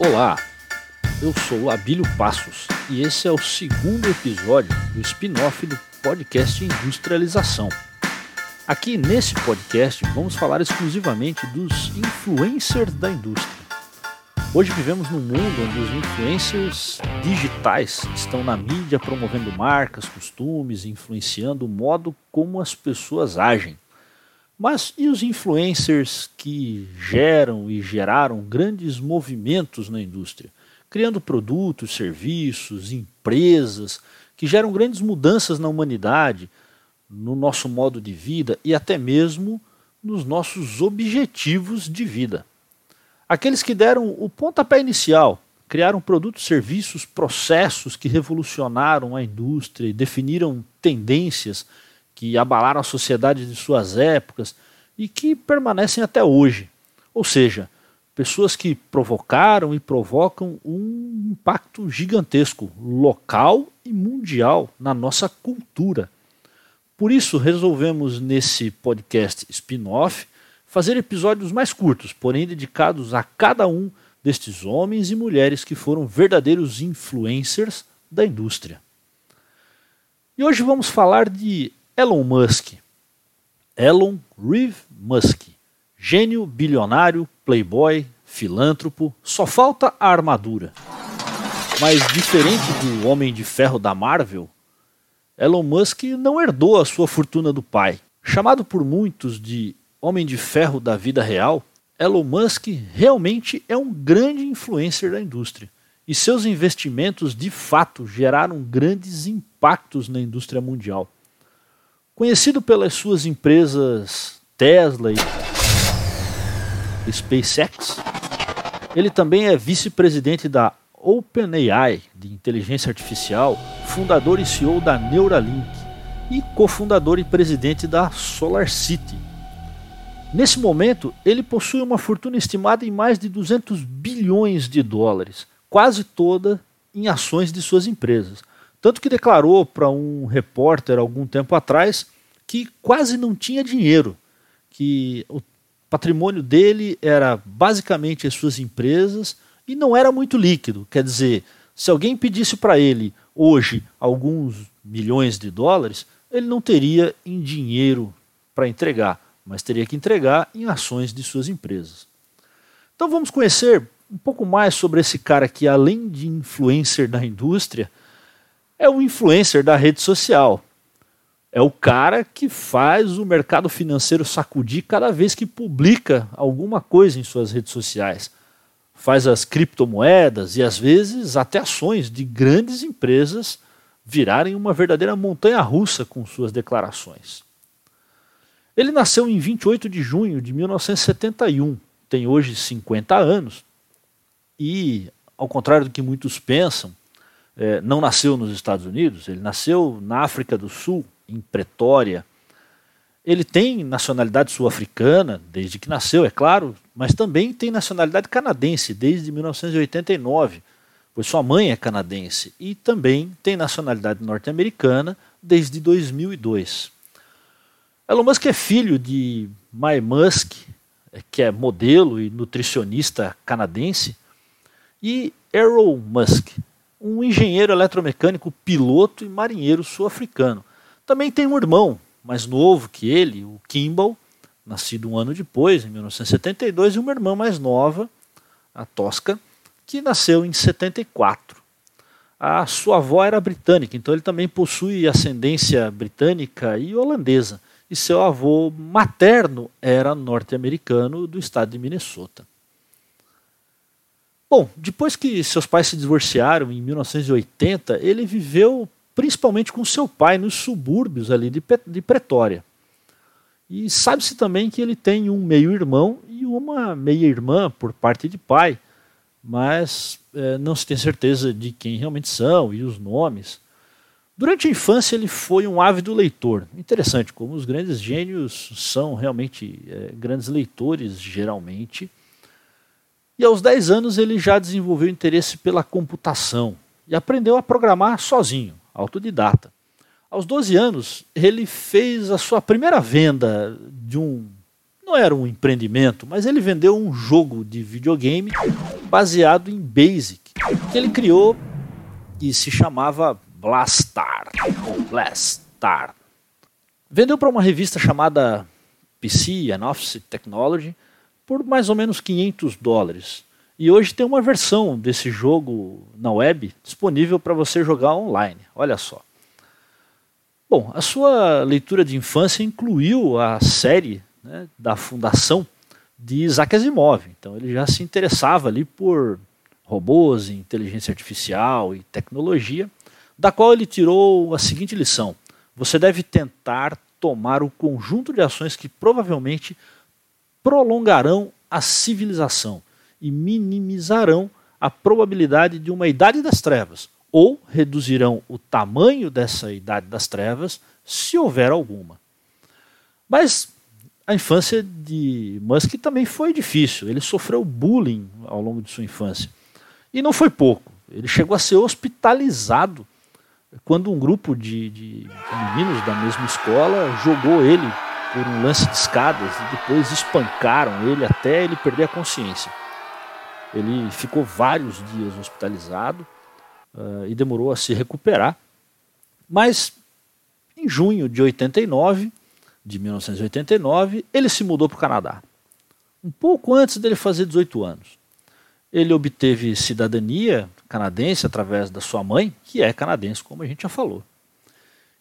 Olá, eu sou Abílio Passos e esse é o segundo episódio do spin-off do podcast Industrialização. Aqui nesse podcast vamos falar exclusivamente dos influencers da indústria. Hoje vivemos num mundo onde os influencers digitais estão na mídia promovendo marcas, costumes, influenciando o modo como as pessoas agem. Mas e os influencers que geram e geraram grandes movimentos na indústria, criando produtos, serviços, empresas que geram grandes mudanças na humanidade, no nosso modo de vida e até mesmo nos nossos objetivos de vida? Aqueles que deram o pontapé inicial, criaram produtos, serviços, processos que revolucionaram a indústria e definiram tendências que abalaram a sociedade de suas épocas e que permanecem até hoje. Ou seja, pessoas que provocaram e provocam um impacto gigantesco, local e mundial, na nossa cultura. Por isso, resolvemos nesse podcast spin-off fazer episódios mais curtos, porém dedicados a cada um destes homens e mulheres que foram verdadeiros influencers da indústria. E hoje vamos falar de Elon Musk. Elon Reeve Musk. Gênio, bilionário, playboy, filântropo, só falta a armadura. Mas diferente do Homem de Ferro da Marvel, Elon Musk não herdou a sua fortuna do pai. Chamado por muitos de Homem de Ferro da vida real, Elon Musk realmente é um grande influencer da indústria. E seus investimentos de fato geraram grandes impactos na indústria mundial. Conhecido pelas suas empresas Tesla e SpaceX, ele também é vice-presidente da OpenAI, de inteligência artificial, fundador e CEO da Neuralink e cofundador e presidente da SolarCity. Nesse momento, ele possui uma fortuna estimada em mais de 200 bilhões de dólares, quase toda em ações de suas empresas. Tanto que declarou para um repórter algum tempo atrás que quase não tinha dinheiro, que o patrimônio dele era basicamente as suas empresas e não era muito líquido. Quer dizer, se alguém pedisse para ele hoje alguns milhões de dólares, ele não teria em dinheiro para entregar, mas teria que entregar em ações de suas empresas. Então vamos conhecer um pouco mais sobre esse cara que, além de influencer da indústria, é o influencer da rede social. É o cara que faz o mercado financeiro sacudir cada vez que publica alguma coisa em suas redes sociais. Faz as criptomoedas e às vezes até ações de grandes empresas virarem uma verdadeira montanha russa com suas declarações. Ele nasceu em 28 de junho de 1971, tem hoje 50 anos e, ao contrário do que muitos pensam, é, não nasceu nos Estados Unidos, ele nasceu na África do Sul, em Pretória. Ele tem nacionalidade sul-africana desde que nasceu, é claro, mas também tem nacionalidade canadense desde 1989, pois sua mãe é canadense, e também tem nacionalidade norte-americana desde 2002. Elon Musk é filho de Mae Musk, que é modelo e nutricionista canadense, e Errol Musk, um engenheiro eletromecânico, piloto e marinheiro sul-africano. Também tem um irmão mais novo que ele, o Kimball, nascido um ano depois, em 1972, e uma irmã mais nova, a Tosca, que nasceu em 74. A sua avó era britânica, então ele também possui ascendência britânica e holandesa. E seu avô materno era norte-americano do estado de Minnesota. Bom, depois que seus pais se divorciaram em 1980, ele viveu principalmente com seu pai nos subúrbios ali de, de Pretória. E sabe-se também que ele tem um meio-irmão e uma meia-irmã por parte de pai, mas é, não se tem certeza de quem realmente são e os nomes. Durante a infância ele foi um ávido leitor. Interessante como os grandes gênios são realmente é, grandes leitores, geralmente. E aos 10 anos ele já desenvolveu interesse pela computação e aprendeu a programar sozinho autodidata. Aos 12 anos, ele fez a sua primeira venda de um Não era um empreendimento, mas ele vendeu um jogo de videogame baseado em Basic, que ele criou e se chamava Blastar, Blastar. Vendeu para uma revista chamada PC and Office Technology por mais ou menos 500 dólares. E hoje tem uma versão desse jogo na web disponível para você jogar online. Olha só. Bom, a sua leitura de infância incluiu a série né, da fundação de Isaac Asimov. Então ele já se interessava ali por robôs, inteligência artificial e tecnologia, da qual ele tirou a seguinte lição: você deve tentar tomar o conjunto de ações que provavelmente prolongarão a civilização e minimizarão a probabilidade de uma idade das trevas, ou reduzirão o tamanho dessa idade das trevas, se houver alguma. Mas a infância de Musk também foi difícil. Ele sofreu bullying ao longo de sua infância. E não foi pouco. Ele chegou a ser hospitalizado quando um grupo de, de meninos da mesma escola jogou ele por um lance de escadas e depois espancaram ele até ele perder a consciência. Ele ficou vários dias hospitalizado uh, e demorou a se recuperar. Mas em junho de 89, de 1989, ele se mudou para o Canadá. Um pouco antes dele fazer 18 anos. Ele obteve cidadania canadense através da sua mãe, que é canadense, como a gente já falou.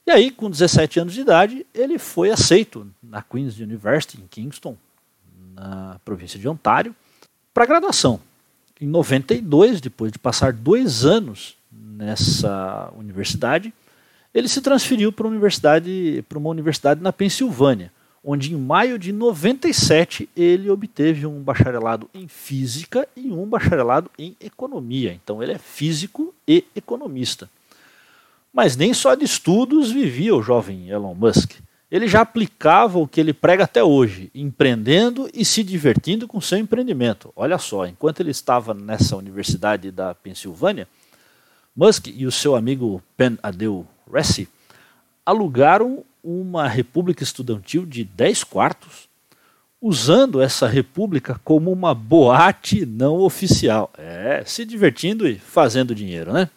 E aí, com 17 anos de idade, ele foi aceito na Queen's University, em Kingston, na província de Ontário, para graduação. Em 92, depois de passar dois anos nessa universidade, ele se transferiu para uma universidade, uma universidade na Pensilvânia, onde em maio de 97 ele obteve um bacharelado em física e um bacharelado em economia. Então ele é físico e economista. Mas nem só de estudos vivia o jovem Elon Musk. Ele já aplicava o que ele prega até hoje, empreendendo e se divertindo com seu empreendimento. Olha só, enquanto ele estava nessa universidade da Pensilvânia, Musk e o seu amigo Pen Adeu Ressi alugaram uma república estudantil de 10 quartos, usando essa república como uma boate não oficial. É, se divertindo e fazendo dinheiro, né?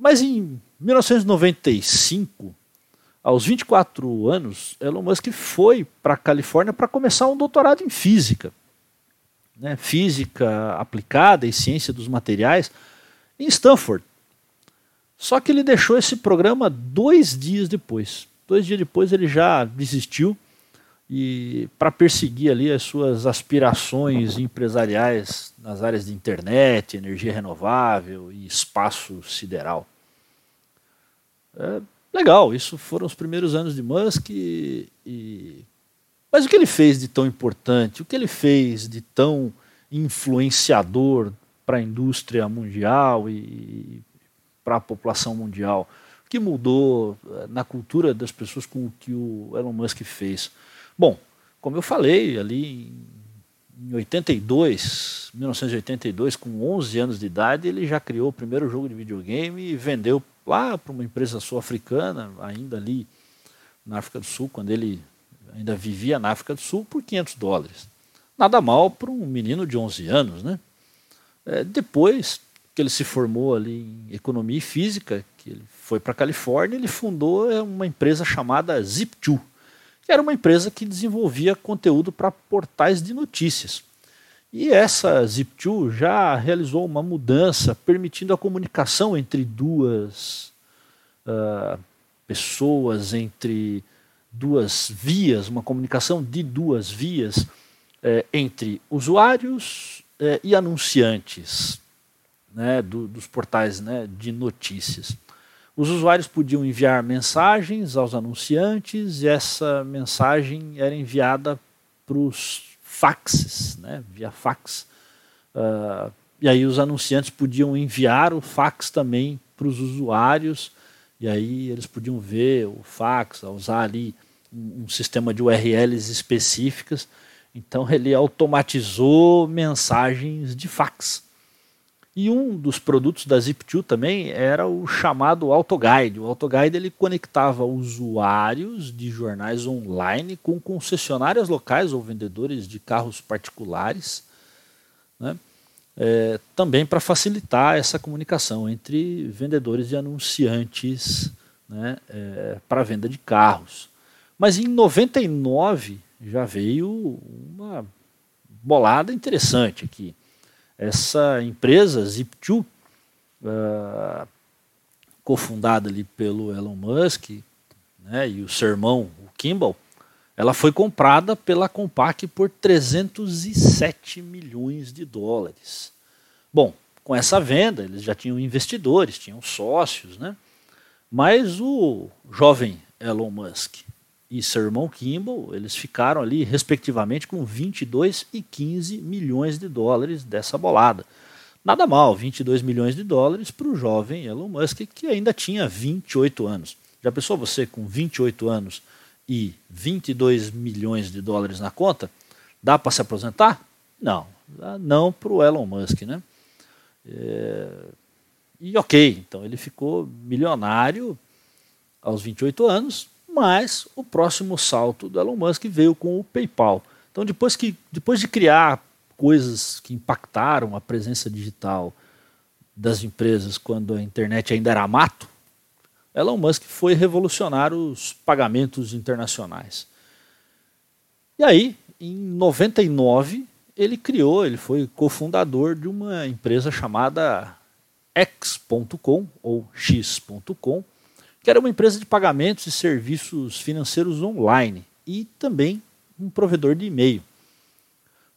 Mas em 1995, aos 24 anos, Elon Musk foi para a Califórnia para começar um doutorado em física. Né? Física aplicada e ciência dos materiais em Stanford. Só que ele deixou esse programa dois dias depois. Dois dias depois ele já desistiu e para perseguir ali as suas aspirações empresariais nas áreas de internet, energia renovável e espaço sideral. É legal, isso foram os primeiros anos de Musk e, e... mas o que ele fez de tão importante, o que ele fez de tão influenciador para a indústria mundial e para a população mundial? O que mudou eh, na cultura das pessoas com o que o Elon Musk fez? Bom, como eu falei, ali em 82, 1982, com 11 anos de idade, ele já criou o primeiro jogo de videogame e vendeu lá para uma empresa sul-africana, ainda ali na África do Sul, quando ele ainda vivia na África do Sul, por 500 dólares. Nada mal para um menino de 11 anos, né? É, depois que ele se formou ali em economia e física, que ele foi para a Califórnia, ele fundou é, uma empresa chamada Zip2, que era uma empresa que desenvolvia conteúdo para portais de notícias. E essa Zip2 já realizou uma mudança permitindo a comunicação entre duas uh, pessoas, entre duas vias, uma comunicação de duas vias eh, entre usuários eh, e anunciantes né, do, dos portais né, de notícias. Os usuários podiam enviar mensagens aos anunciantes e essa mensagem era enviada para os faxes, né, via fax. Uh, e aí os anunciantes podiam enviar o fax também para os usuários, e aí eles podiam ver o fax, usar ali um, um sistema de URLs específicas. Então ele automatizou mensagens de fax. E um dos produtos da Zip2 também era o chamado AutoGuide. O AutoGuide ele conectava usuários de jornais online com concessionárias locais ou vendedores de carros particulares, né? é, também para facilitar essa comunicação entre vendedores e anunciantes né, é, para venda de carros. Mas em 99 já veio uma bolada interessante aqui. Essa empresa, Zip2, uh, cofundada ali pelo Elon Musk né, e o seu irmão, o Kimball, ela foi comprada pela Compaq por 307 milhões de dólares. Bom, com essa venda, eles já tinham investidores, tinham sócios, né? Mas o jovem Elon Musk e seu irmão Kimball, eles ficaram ali, respectivamente, com 22 e 15 milhões de dólares dessa bolada. Nada mal, 22 milhões de dólares para o jovem Elon Musk, que ainda tinha 28 anos. Já pensou você com 28 anos e 22 milhões de dólares na conta? Dá para se aposentar? Não, não para o Elon Musk, né? É... E ok, então ele ficou milionário aos 28 anos, mas o próximo salto do Elon Musk veio com o PayPal. Então, depois, que, depois de criar coisas que impactaram a presença digital das empresas quando a internet ainda era mato, Elon Musk foi revolucionar os pagamentos internacionais. E aí, em 99, ele criou, ele foi cofundador de uma empresa chamada X.com ou X.com, que era uma empresa de pagamentos e serviços financeiros online e também um provedor de e-mail.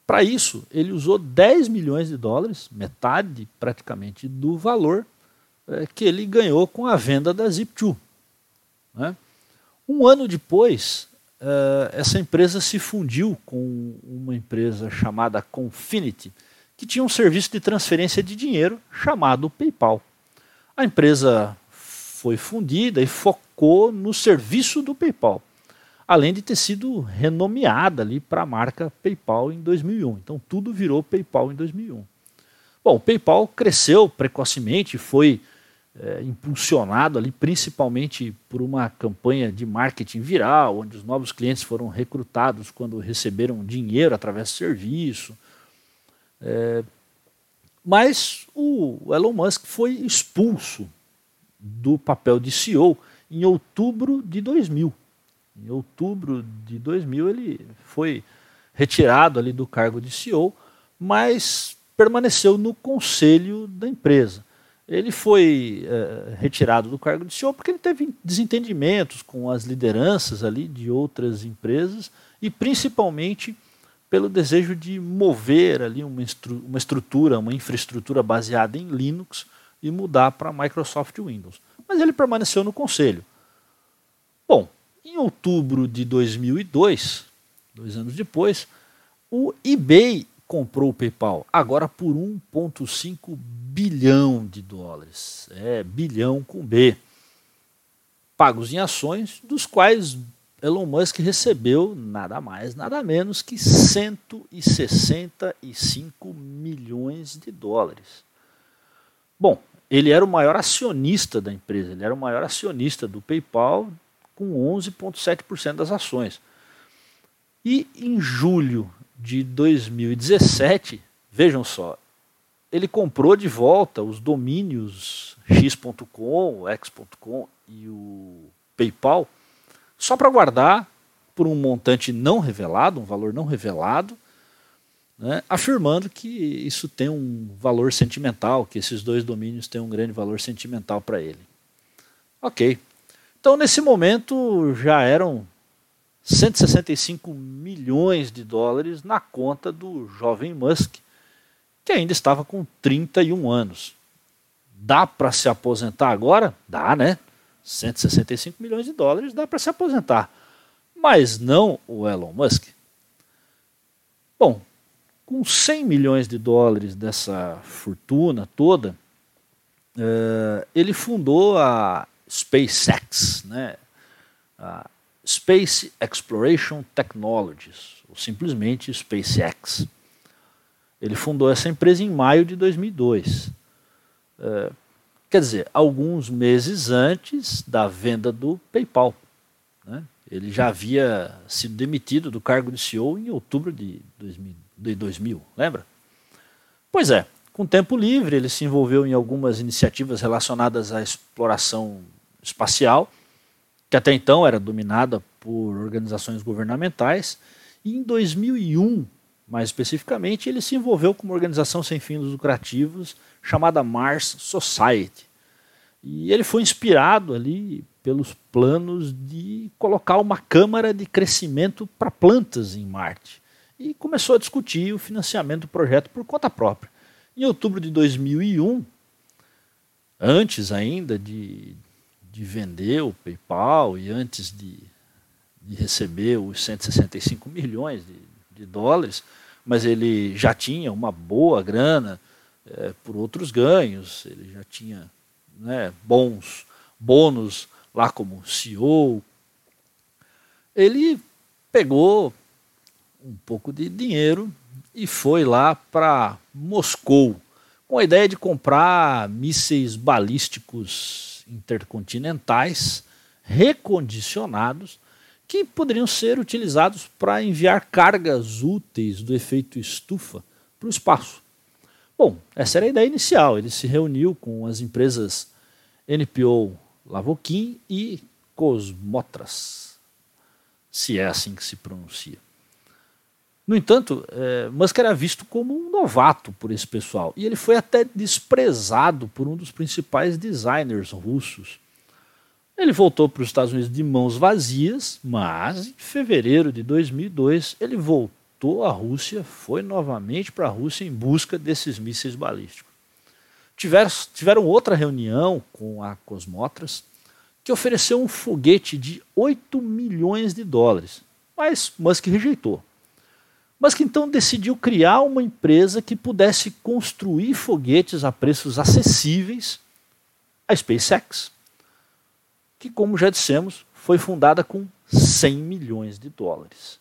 Para isso, ele usou 10 milhões de dólares, metade praticamente do valor é, que ele ganhou com a venda da Zip2. Né? Um ano depois, é, essa empresa se fundiu com uma empresa chamada Confinity, que tinha um serviço de transferência de dinheiro chamado PayPal. A empresa foi fundida e focou no serviço do PayPal, além de ter sido renomeada ali para a marca PayPal em 2001. Então tudo virou PayPal em 2001. Bom, o PayPal cresceu precocemente, foi é, impulsionado ali principalmente por uma campanha de marketing viral, onde os novos clientes foram recrutados quando receberam dinheiro através do serviço. É, mas o Elon Musk foi expulso do papel de CEO em outubro de 2000. Em outubro de 2000 ele foi retirado ali do cargo de CEO, mas permaneceu no conselho da empresa. Ele foi é, retirado do cargo de CEO porque ele teve desentendimentos com as lideranças ali de outras empresas e principalmente pelo desejo de mover ali uma, uma estrutura, uma infraestrutura baseada em Linux e mudar para Microsoft Windows. Mas ele permaneceu no conselho. Bom, em outubro de 2002, dois anos depois, o eBay comprou o PayPal, agora por 1,5 bilhão de dólares. É, bilhão com B. Pagos em ações, dos quais Elon Musk recebeu nada mais, nada menos que 165 milhões de dólares. Bom, ele era o maior acionista da empresa, ele era o maior acionista do PayPal com 11,7% das ações. E em julho de 2017, vejam só, ele comprou de volta os domínios x.com, x.com e o PayPal só para guardar por um montante não revelado, um valor não revelado, né, afirmando que isso tem um valor sentimental, que esses dois domínios têm um grande valor sentimental para ele. Ok. Então, nesse momento, já eram 165 milhões de dólares na conta do jovem Musk, que ainda estava com 31 anos. Dá para se aposentar agora? Dá, né? 165 milhões de dólares dá para se aposentar. Mas não o Elon Musk. Bom, com 100 milhões de dólares dessa fortuna toda, uh, ele fundou a SpaceX, né? a Space Exploration Technologies, ou simplesmente SpaceX. Ele fundou essa empresa em maio de 2002. É, quer dizer, alguns meses antes da venda do PayPal. Né? Ele já havia sido demitido do cargo de CEO em outubro de 2000, de 2000 lembra? Pois é, com tempo livre, ele se envolveu em algumas iniciativas relacionadas à exploração espacial, que até então era dominada por organizações governamentais, e em 2001, mais especificamente, ele se envolveu com uma organização sem fins lucrativos chamada Mars Society. E ele foi inspirado ali pelos planos de colocar uma câmara de crescimento para plantas em Marte. E começou a discutir o financiamento do projeto por conta própria. Em outubro de 2001, antes ainda de, de vender o PayPal e antes de, de receber os 165 milhões de, de, dólares, mas ele já tinha uma boa grana é, por outros ganhos, ele já tinha né, bons bônus lá como CEO. Ele pegou um pouco de dinheiro e foi lá para Moscou com a ideia de comprar mísseis balísticos intercontinentais recondicionados que poderiam ser utilizados para enviar cargas úteis do efeito estufa para o espaço. Bom, essa era a ideia inicial. Ele se reuniu com as empresas NPO Lavokin e Cosmotras, se é assim que se pronuncia. No entanto, é, Musk era visto como um novato por esse pessoal e ele foi até desprezado por um dos principais designers russos. Ele voltou para os Estados Unidos de mãos vazias, mas em fevereiro de 2002 ele voltou à Rússia, foi novamente para a Rússia em busca desses mísseis balísticos. Tiveram, tiveram outra reunião com a Cosmotras, que ofereceu um foguete de 8 milhões de dólares, mas Musk rejeitou mas que então decidiu criar uma empresa que pudesse construir foguetes a preços acessíveis, a SpaceX, que, como já dissemos, foi fundada com 100 milhões de dólares.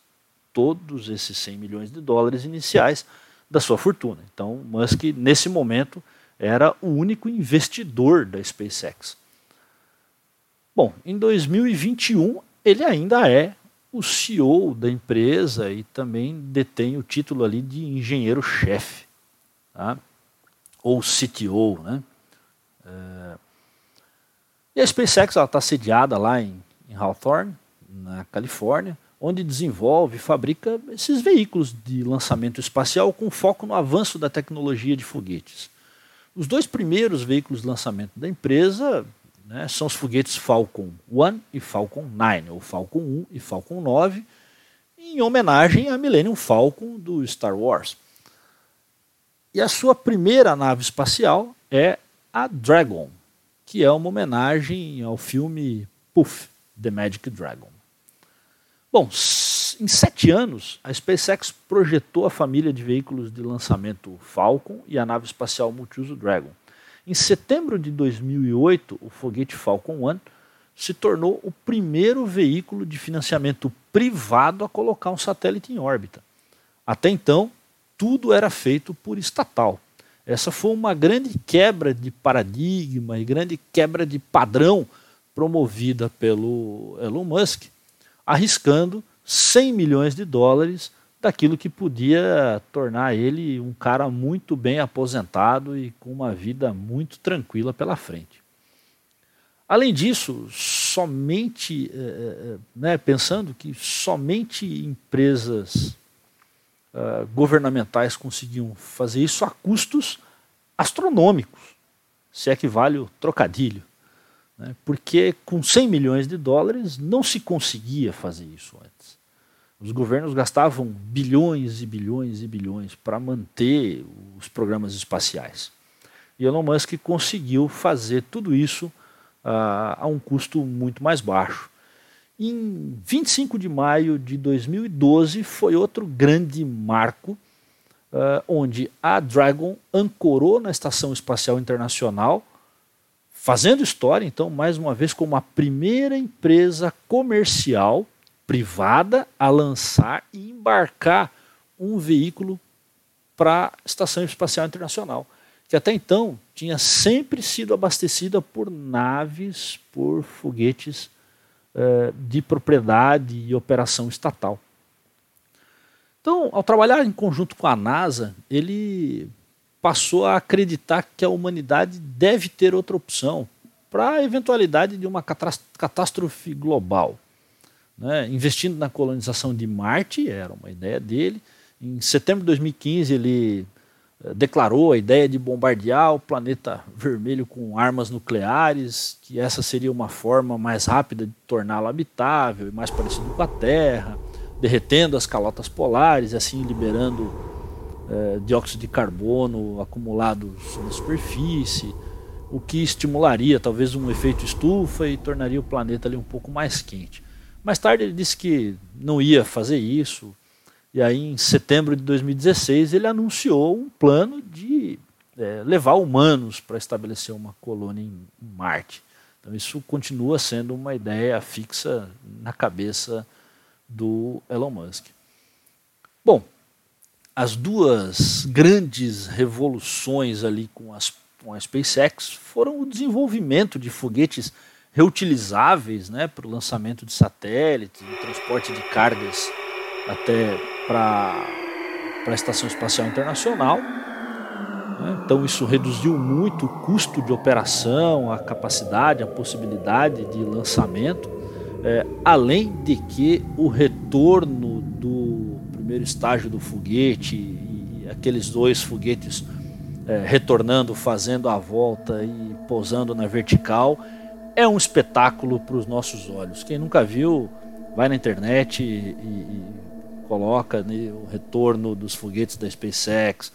Todos esses 100 milhões de dólares iniciais da sua fortuna. Então, Musk, nesse momento, era o único investidor da SpaceX. Bom, em 2021, ele ainda é o CEO da empresa e também detém o título ali de engenheiro-chefe, tá? ou CTO. Né? É... E a SpaceX está sediada lá em, em Hawthorne, na Califórnia, onde desenvolve e fabrica esses veículos de lançamento espacial com foco no avanço da tecnologia de foguetes. Os dois primeiros veículos de lançamento da empresa né, são os foguetes Falcon 1 e Falcon 9, ou Falcon 1 e Falcon 9, em homenagem à Millennium Falcon do Star Wars. E a sua primeira nave espacial é a Dragon, que é uma homenagem ao filme Puff, The Magic Dragon. Bom, em sete anos, a SpaceX projetou a família de veículos de lançamento Falcon e a nave espacial multiuso Dragon. Em setembro de 2008, o foguete Falcon 1 se tornou o primeiro veículo de financiamento privado a colocar um satélite em órbita. Até então, tudo era feito por estatal. Essa foi uma grande quebra de paradigma e grande quebra de padrão promovida pelo Elon Musk, arriscando 100 milhões de dólares daquilo que podia tornar ele um cara muito bem aposentado e com uma vida muito tranquila pela frente. Além disso, somente, é, né, pensando que somente empresas uh, governamentais conseguiam fazer isso a custos astronômicos, se é que vale o trocadilho. Né, porque com 100 milhões de dólares não se conseguia fazer isso antes. Os governos gastavam bilhões e bilhões e bilhões para manter os programas espaciais. E Elon Musk conseguiu fazer tudo isso uh, a um custo muito mais baixo. Em 25 de maio de 2012 foi outro grande marco, uh, onde a Dragon ancorou na Estação Espacial Internacional, fazendo história, então, mais uma vez, como a primeira empresa comercial privada a lançar e embarcar um veículo para a Estação Espacial Internacional, que até então tinha sempre sido abastecida por naves, por foguetes uh, de propriedade e operação estatal. Então, ao trabalhar em conjunto com a NASA, ele passou a acreditar que a humanidade deve ter outra opção para a eventualidade de uma catástrofe global. Né? Investindo na colonização de Marte, era uma ideia dele. Em setembro de 2015, ele eh, declarou a ideia de bombardear o planeta vermelho com armas nucleares, que essa seria uma forma mais rápida de torná-lo habitável e mais parecido com a Terra, derretendo as calotas polares e assim liberando é, dióxido de carbono acumulado na superfície, o que estimularia talvez um efeito estufa e tornaria o planeta ali um pouco mais quente. Mais tarde ele disse que não ia fazer isso, e aí, em setembro de 2016, ele anunciou um plano de é, levar humanos para estabelecer uma colônia em Marte. Então, isso continua sendo uma ideia fixa na cabeça do Elon Musk. Bom, as duas grandes revoluções ali com, as, com a SpaceX foram o desenvolvimento de foguetes reutilizáveis né, para o lançamento de satélites, o transporte de cargas até para a Estação Espacial Internacional. Né? Então, isso reduziu muito o custo de operação, a capacidade, a possibilidade de lançamento, é, além de que o retorno do primeiro estágio do foguete e aqueles dois foguetes é, retornando, fazendo a volta e pousando na vertical, é um espetáculo para os nossos olhos. Quem nunca viu, vai na internet e, e coloca né, o retorno dos foguetes da SpaceX,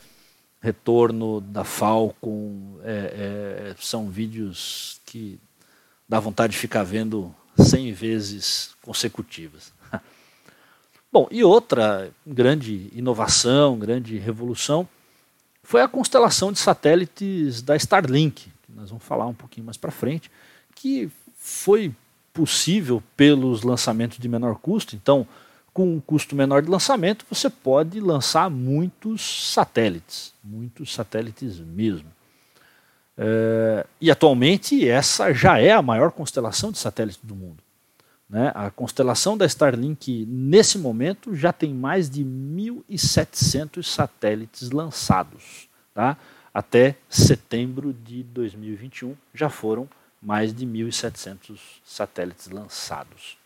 retorno da Falcon, é, é, são vídeos que dá vontade de ficar vendo 100 vezes consecutivas. Bom, e outra grande inovação, grande revolução, foi a constelação de satélites da Starlink, que nós vamos falar um pouquinho mais para frente, que foi possível pelos lançamentos de menor custo. Então, com um custo menor de lançamento, você pode lançar muitos satélites, muitos satélites mesmo. É, e atualmente essa já é a maior constelação de satélites do mundo. Né? A constelação da Starlink, nesse momento, já tem mais de 1.700 satélites lançados. Tá? Até setembro de 2021 já foram mais de 1.700 satélites lançados.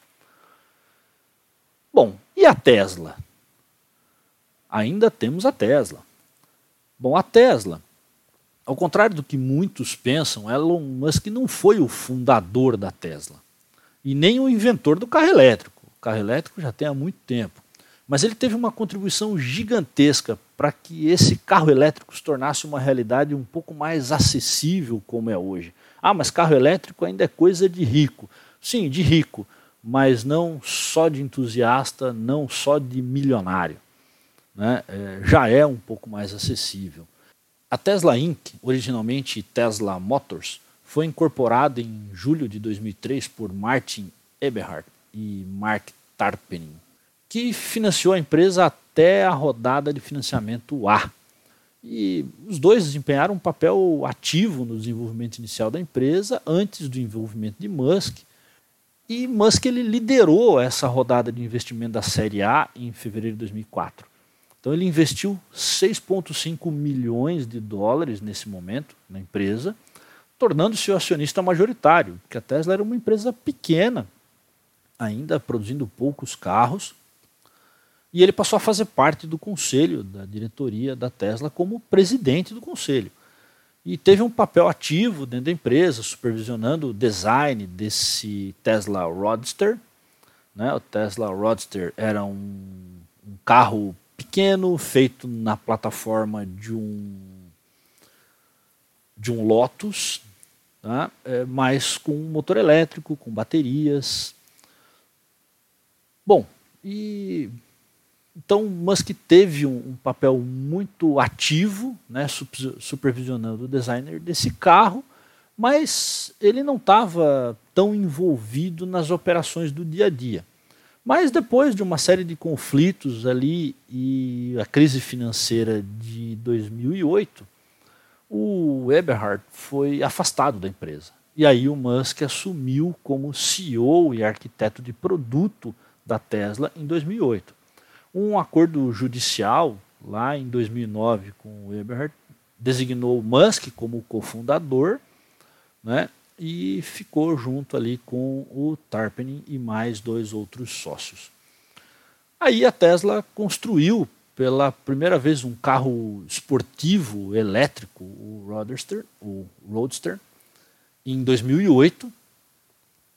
Bom, e a Tesla? Ainda temos a Tesla. Bom, a Tesla, ao contrário do que muitos pensam, Elon Musk não foi o fundador da Tesla e nem o inventor do carro elétrico. O carro elétrico já tem há muito tempo. Mas ele teve uma contribuição gigantesca para que esse carro elétrico se tornasse uma realidade um pouco mais acessível como é hoje. Ah, mas carro elétrico ainda é coisa de rico. Sim, de rico mas não só de entusiasta, não só de milionário. Né? É, já é um pouco mais acessível. A Tesla Inc., originalmente Tesla Motors, foi incorporada em julho de 2003 por Martin Eberhard e Mark Tarpening, que financiou a empresa até a rodada de financiamento A. E os dois desempenharam um papel ativo no desenvolvimento inicial da empresa, antes do envolvimento de Musk, e Musk ele liderou essa rodada de investimento da Série A em fevereiro de 2004. Então ele investiu 6,5 milhões de dólares nesse momento na empresa, tornando-se o acionista majoritário, porque a Tesla era uma empresa pequena, ainda produzindo poucos carros, e ele passou a fazer parte do conselho da diretoria da Tesla como presidente do conselho e teve um papel ativo dentro da empresa, supervisionando o design desse Tesla Roadster. Né? O Tesla Roadster era um, um carro pequeno, feito na plataforma de um, de um Lotus, tá? é, mas com motor elétrico, com baterias. Bom, e então, Musk teve um, um papel muito ativo, né, supervisionando o designer desse carro, mas ele não estava tão envolvido nas operações do dia a dia. Mas depois de uma série de conflitos ali e a crise financeira de 2008, o Eberhard foi afastado da empresa. E aí o Musk assumiu como CEO e arquiteto de produto da Tesla em 2008. Um acordo judicial lá em 2009 com o Eberhard designou o Musk como cofundador, né? E ficou junto ali com o Tarpening e mais dois outros sócios. Aí a Tesla construiu pela primeira vez um carro esportivo elétrico, o Roadster, o Roadster em 2008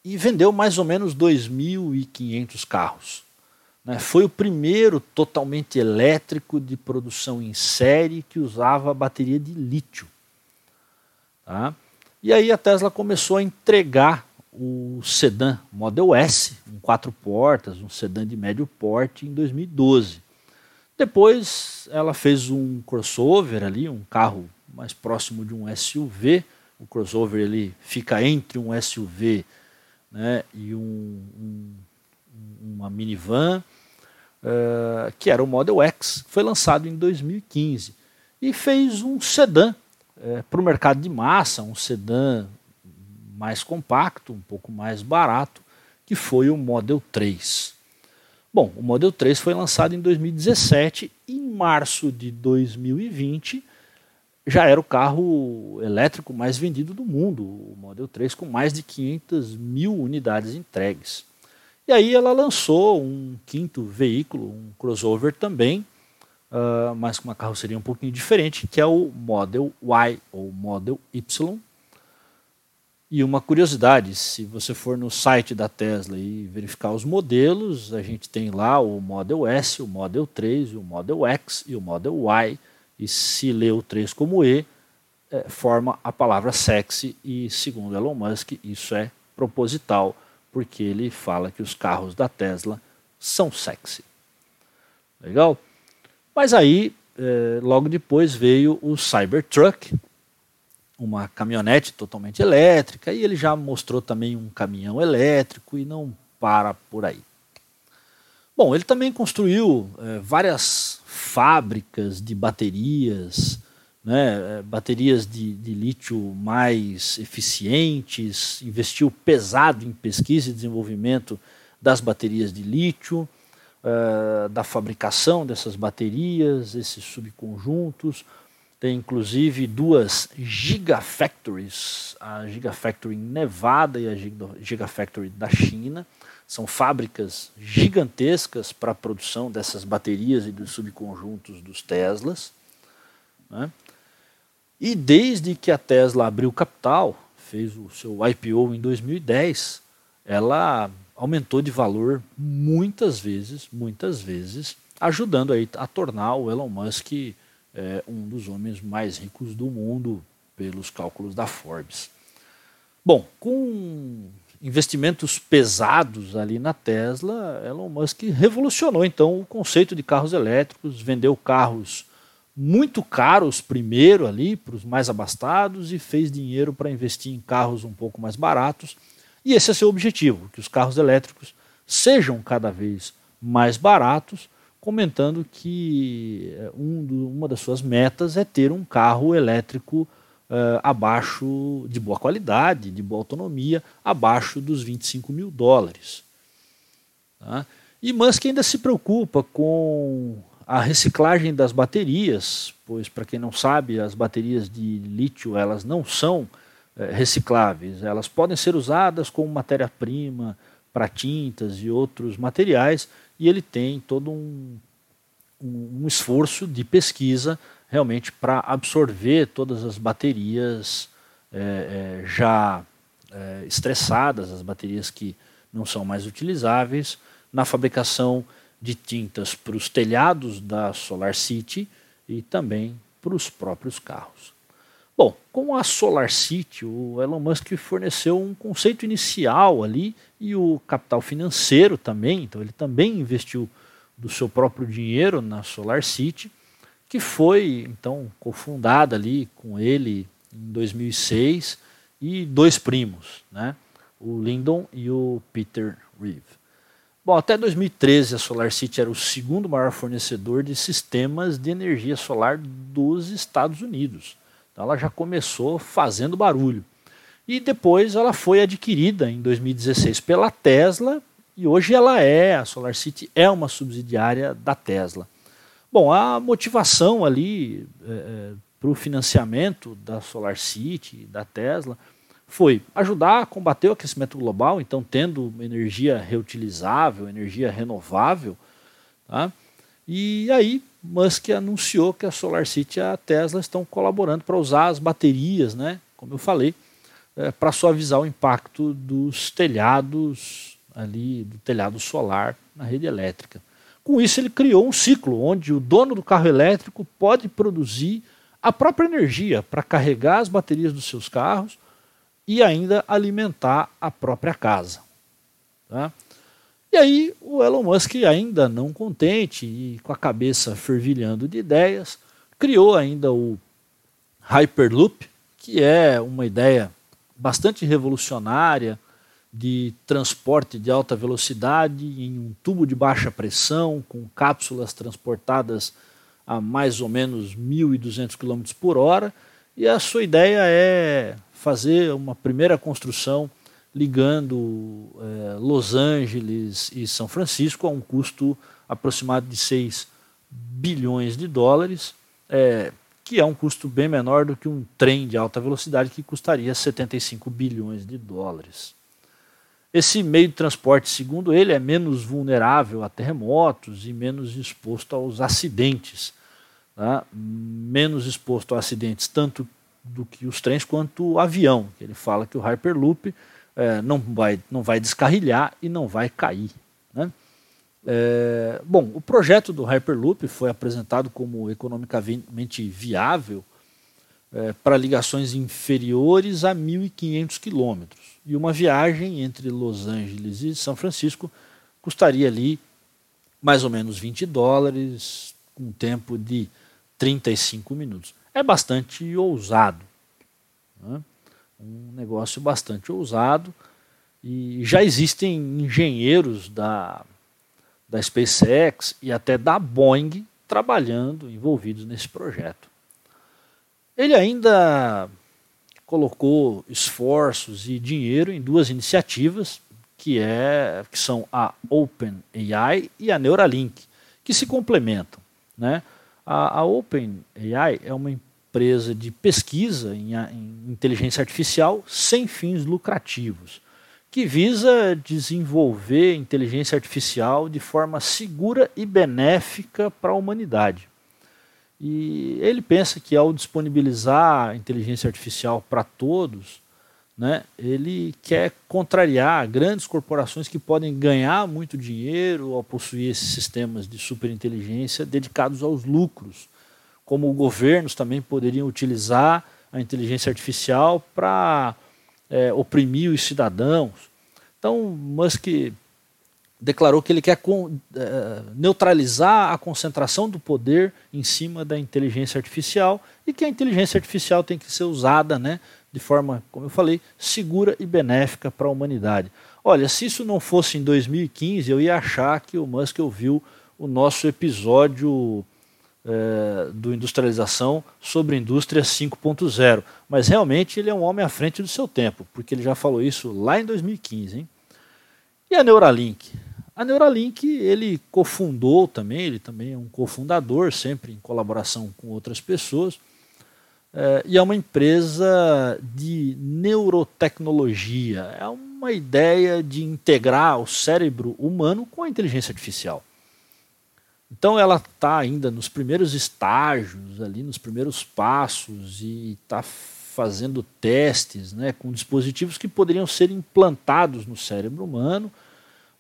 e vendeu mais ou menos 2.500 carros. Né? Foi o primeiro totalmente elétrico de produção em série que usava bateria de lítio. Tá? E aí a Tesla começou a entregar o sedã Model S, um quatro portas, um sedã de médio porte, em 2012. Depois ela fez um crossover ali, um carro mais próximo de um SUV. O crossover ele fica entre um SUV né, e um, um, uma minivan, uh, que era o Model X. Foi lançado em 2015 e fez um sedã uh, para o mercado de massa, um sedã mais compacto, um pouco mais barato, que foi o Model 3. Bom, o Model 3 foi lançado em 2017 e em março de 2020 já era o carro elétrico mais vendido do mundo, o Model 3 com mais de 500 mil unidades entregues. E aí ela lançou um quinto veículo, um crossover também, uh, mas com uma carroceria um pouquinho diferente, que é o Model Y ou Model Y, e uma curiosidade, se você for no site da Tesla e verificar os modelos, a gente tem lá o Model S, o Model 3, o Model X e o Model Y. E se lê o 3 como E, é, forma a palavra sexy. E segundo Elon Musk isso é proposital, porque ele fala que os carros da Tesla são sexy. Legal? Mas aí, é, logo depois veio o Cybertruck, uma caminhonete totalmente elétrica e ele já mostrou também um caminhão elétrico e não para por aí. Bom, ele também construiu é, várias fábricas de baterias, né, baterias de, de, lítio mais eficientes, investiu pesado em pesquisa e desenvolvimento das baterias de lítio, é, da fabricação dessas baterias, esses subconjuntos, tem inclusive duas Gigafactories, a Gigafactory Nevada e a Gigafactory da China. São fábricas gigantescas para a produção dessas baterias e dos subconjuntos dos Teslas. Né? E desde que a Tesla abriu capital, fez o seu IPO em 2010, ela aumentou de valor muitas vezes, muitas vezes, ajudando aí a tornar o Elon Musk é um dos homens mais ricos do mundo, pelos cálculos da Forbes. Bom, com investimentos pesados ali na Tesla, Elon Musk revolucionou então o conceito de carros elétricos, vendeu carros muito caros primeiro ali para os mais abastados e fez dinheiro para investir em carros um pouco mais baratos. E esse é seu objetivo, que os carros elétricos sejam cada vez mais baratos comentando que eh, um do, uma das suas metas é ter um carro elétrico uh, abaixo de boa qualidade, de boa autonomia, abaixo dos 25 mil dólares. Tá? E Musk ainda se preocupa com a reciclagem das baterias, pois para quem não sabe, as baterias de lítio elas não são é, recicláveis, elas podem ser usadas como matéria-prima para tintas e outros materiais, e ele tem todo um, um, um esforço de pesquisa realmente para absorver todas as baterias é, é, já estressadas, as baterias que não são mais utilizáveis, na fabricação de tintas para os telhados da Solar City e também para os próprios carros. Bom, com a Solar City, o Elon Musk forneceu um conceito inicial ali e o capital financeiro também, então ele também investiu do seu próprio dinheiro na Solar City, que foi então cofundada ali com ele em 2006 e dois primos, né? o Lyndon e o Peter Reeve. Bom, até 2013 a Solar City era o segundo maior fornecedor de sistemas de energia solar dos Estados Unidos Então ela já começou fazendo barulho. E depois ela foi adquirida em 2016 pela Tesla e hoje ela é, a SolarCity é uma subsidiária da Tesla. Bom, a motivação ali é, é para o financiamento da SolarCity, da Tesla, foi ajudar a combater o aquecimento global, então tendo energia reutilizável, energia renovável. Tá? E aí Musk anunciou que a SolarCity e a Tesla estão colaborando para usar as baterias, né, como eu falei, é, para suavizar o impacto dos telhados ali, do telhado solar na rede elétrica. Com isso ele criou um ciclo onde o dono do carro elétrico pode produzir a própria energia para carregar as baterias dos seus carros e ainda alimentar a própria casa. Tá? E aí o Elon Musk, ainda não contente e com a cabeça fervilhando de ideias, criou ainda o Hyperloop, que é uma ideia bastante revolucionária de transporte de alta velocidade em um tubo de baixa pressão, com cápsulas transportadas a mais ou menos 1.200 km por hora. E a sua ideia é fazer uma primeira construção ligando é, Los Angeles e São Francisco a um custo aproximado de 6 bilhões de dólares, é, que é um custo bem menor do que um trem de alta velocidade que custaria 75 bilhões de dólares. Esse meio de transporte, segundo ele, é menos vulnerável a terremotos e menos exposto aos acidentes. Tá? Menos exposto a acidentes tanto do que os trens quanto o avião. Ele fala que o Hyperloop é, não, vai, não vai descarrilhar e não vai cair. Né? É, bom, o projeto do Hyperloop foi apresentado como economicamente viável é, para ligações inferiores a 1.500 quilômetros. E uma viagem entre Los Angeles e São Francisco custaria ali mais ou menos 20 dólares, com um tempo de 35 minutos é bastante ousado. Né? Um negócio bastante ousado. E já existem engenheiros da, da SpaceX e até da Boeing trabalhando, envolvidos nesse projeto. Ele ainda colocou esforços e dinheiro em duas iniciativas, que, é, que são a OpenAI e a Neuralink, que se complementam. Né? A, a OpenAI é uma empresa de pesquisa em, em inteligência artificial sem fins lucrativos, que visa desenvolver inteligência artificial de forma segura e benéfica para a humanidade. E ele pensa que ao disponibilizar inteligência artificial para todos, né, ele quer contrariar grandes corporações que podem ganhar muito dinheiro ao possuir esses sistemas de superinteligência dedicados aos lucros como governos também poderiam utilizar a inteligência artificial para é, oprimir os cidadãos. Então, Musk declarou que ele quer com, é, neutralizar a concentração do poder em cima da inteligência artificial e que a inteligência artificial tem que ser usada né, de forma, como eu falei, segura e benéfica para a humanidade. Olha, se isso não fosse em 2015, eu ia achar que o Musk ouviu o nosso episódio é, do Industrialização sobre Indústria 5.0. Mas realmente ele é um homem à frente do seu tempo, porque ele já falou isso lá em 2015. Hein? E a Neuralink? A Neuralink ele cofundou também, ele também é um cofundador, sempre em colaboração com outras pessoas, é, e é uma empresa de neurotecnologia. É uma ideia de integrar o cérebro humano com a inteligência artificial. Então ela está ainda nos primeiros estágios, ali nos primeiros passos e está fazendo testes né, com dispositivos que poderiam ser implantados no cérebro humano.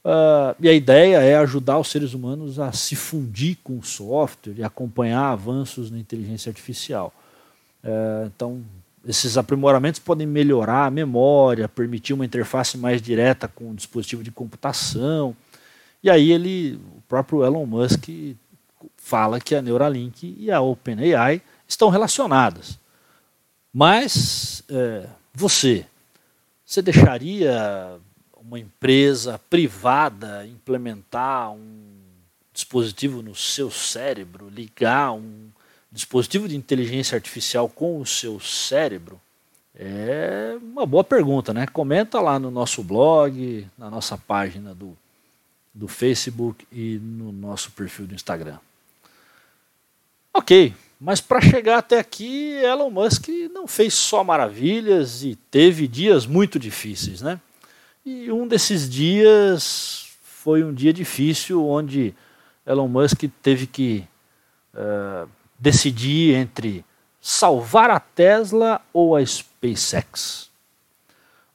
Uh, e a ideia é ajudar os seres humanos a se fundir com o software e acompanhar avanços na inteligência artificial. Uh, então, esses aprimoramentos podem melhorar a memória, permitir uma interface mais direta com o dispositivo de computação. E aí ele, próprio Elon Musk fala que a Neuralink e a OpenAI estão relacionadas. Mas é, você, você deixaria uma empresa privada implementar um dispositivo no seu cérebro, ligar um dispositivo de inteligência artificial com o seu cérebro? É uma boa pergunta, né? Comenta lá no nosso blog, na nossa página do, do Facebook e no nosso perfil do Instagram. Ok, mas para chegar até aqui, Elon Musk não fez só maravilhas e teve dias muito difíceis, né? E um desses dias foi um dia difícil onde Elon Musk teve que uh, decidir entre salvar a Tesla ou a SpaceX.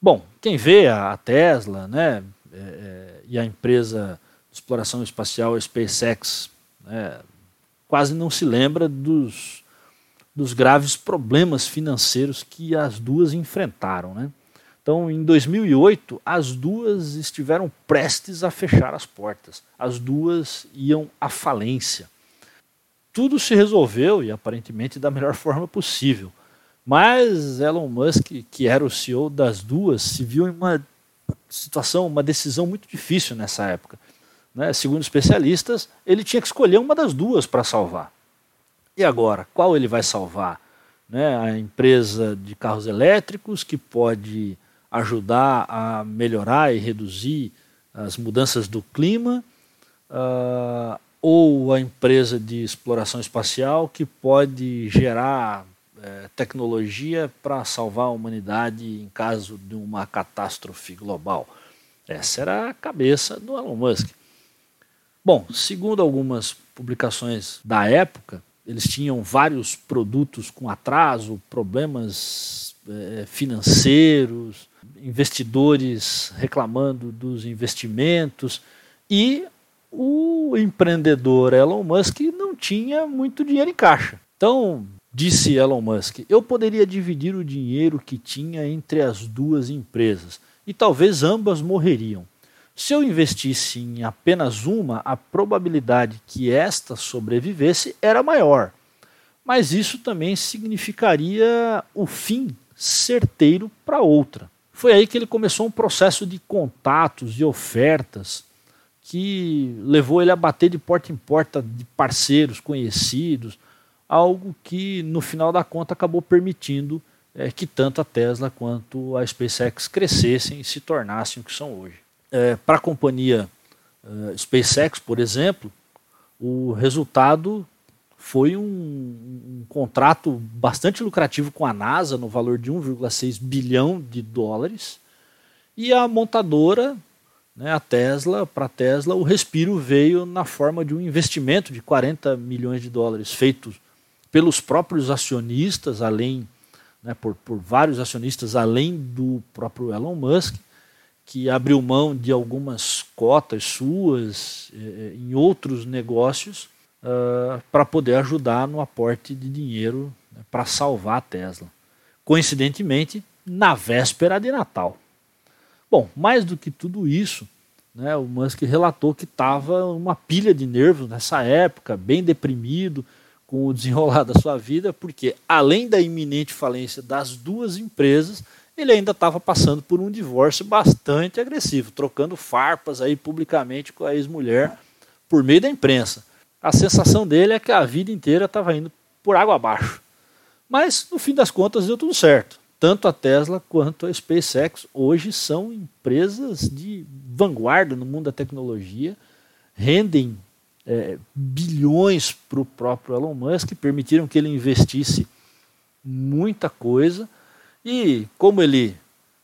Bom, quem vê a, Tesla, né, é, e a empresa de exploração espacial SpaceX, né, quase não se lembra dos, dos graves problemas financeiros que as duas enfrentaram, né? Então, em 2008, as duas estiveram prestes a fechar as portas. As duas iam à falência. Tudo se resolveu e aparentemente da melhor forma possível. Mas Elon Musk, que era o CEO das duas, se viu em uma situação, uma decisão muito difícil nessa época. Né? Segundo especialistas, ele tinha que escolher uma das duas para salvar. E agora, qual ele vai salvar? Né? A empresa de carros elétricos, que pode ajudar a melhorar e reduzir as mudanças do clima, uh, ou a empresa de exploração espacial, que pode gerar uh, tecnologia para salvar a humanidade em caso de uma catástrofe global. Essa era a cabeça do Elon Musk. Bom, segundo algumas publicações da época, eles tinham vários produtos com atraso, problemas é, financeiros, investidores reclamando dos investimentos e o empreendedor Elon Musk não tinha muito dinheiro em caixa. Então, disse Elon Musk, eu poderia dividir o dinheiro que tinha entre as duas empresas e talvez ambas morreriam. Se eu investisse em apenas uma, a probabilidade que esta sobrevivesse era maior. Mas isso também significaria o fim certeiro para outra. Foi aí que ele começou um processo de contatos e ofertas que levou ele a bater de porta em porta de parceiros conhecidos, algo que no final da conta acabou permitindo é, que tanto a Tesla quanto a SpaceX crescessem e se tornassem o que são hoje. É, para a companhia é, SpaceX, por exemplo, o resultado foi um, um, contrato bastante lucrativo com a NASA, no valor de 1,6 bilhão de dólares, e a montadora, né, a Tesla, para a Tesla, o respiro veio na forma de um investimento de 40 milhões de dólares, feito pelos próprios acionistas, além, né, por, por vários acionistas, além do próprio Elon Musk, que abriu mão de algumas cotas suas eh, em outros negócios uh, para poder ajudar no aporte de dinheiro né, para salvar a Tesla. Coincidentemente, na véspera de Natal. Bom, mais do que tudo isso, né, o Musk relatou que estava uma pilha de nervos nessa época, bem deprimido com o desenrolar da sua vida, porque além da iminente falência das duas empresas, ele ainda estava passando por um divórcio bastante agressivo, trocando farpas aí publicamente com a ex-mulher por meio da imprensa. A sensação dele é que a vida inteira estava indo por água abaixo. Mas, no fim das contas, deu tudo certo. Tanto a Tesla quanto a SpaceX hoje são empresas de vanguarda no mundo da tecnologia, rendem é, bilhões para o próprio Elon Musk, permitiram que ele investisse muita coisa e como ele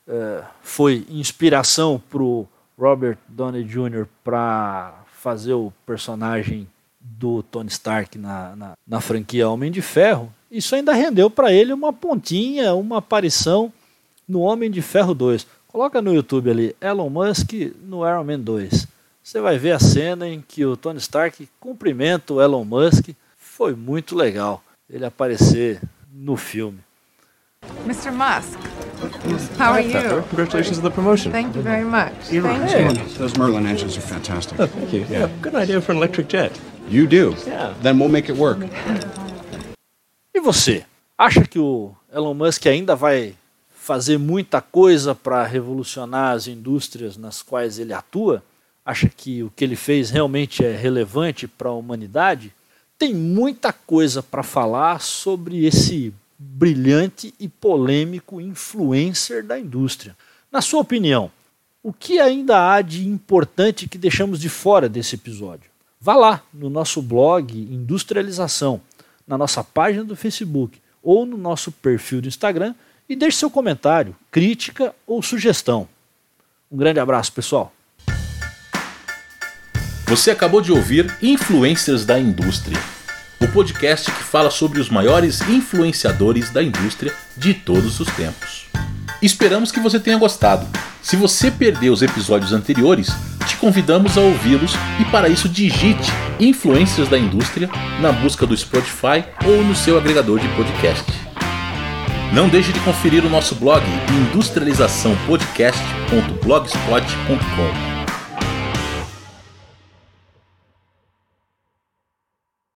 é, foi inspiração para o Robert Downey Jr. para fazer o personagem do Tony Stark na, na, na franquia Homem de Ferro, isso ainda rendeu para ele uma pontinha, uma aparição no Homem de Ferro 2. Coloca no YouTube ali, Elon Musk no Iron Man 2. Você vai ver a cena em que o Tony Stark cumprimenta o Elon Musk. Foi muito legal ele aparecer no filme. Mr. Musk, how are you? Congratulations on the promotion. Thank you very much. Thank Hey. Those Merlin engines are fantastic. Oh, thank you. Yeah. good idea for an electric jet. You do? Yeah. Then we'll make it work. E você? Acha que o Elon Musk ainda vai fazer muita coisa para revolucionar as indústrias nas quais ele atua? Acha que o que ele fez realmente é relevante para a humanidade? Tem muita coisa para falar sobre esse brilhante e polêmico influencer da indústria. Na sua opinião, o que ainda há de importante que deixamos de fora desse episódio? Vá lá no nosso blog Industrialização, na nossa página do Facebook ou no nosso perfil do Instagram e deixe seu comentário, crítica ou sugestão. Um grande abraço, pessoal. Você acabou de ouvir Influencers da Indústria, o podcast que fala sobre os maiores influenciadores da indústria de todos os tempos. Esperamos que você tenha gostado. Se você perdeu os episódios anteriores, te convidamos a ouvi-los e para isso digite Influências da Indústria na busca do Spotify ou no seu agregador de podcast. Não deixe de conferir o nosso blog industrializaçãopodcast.blogspot.com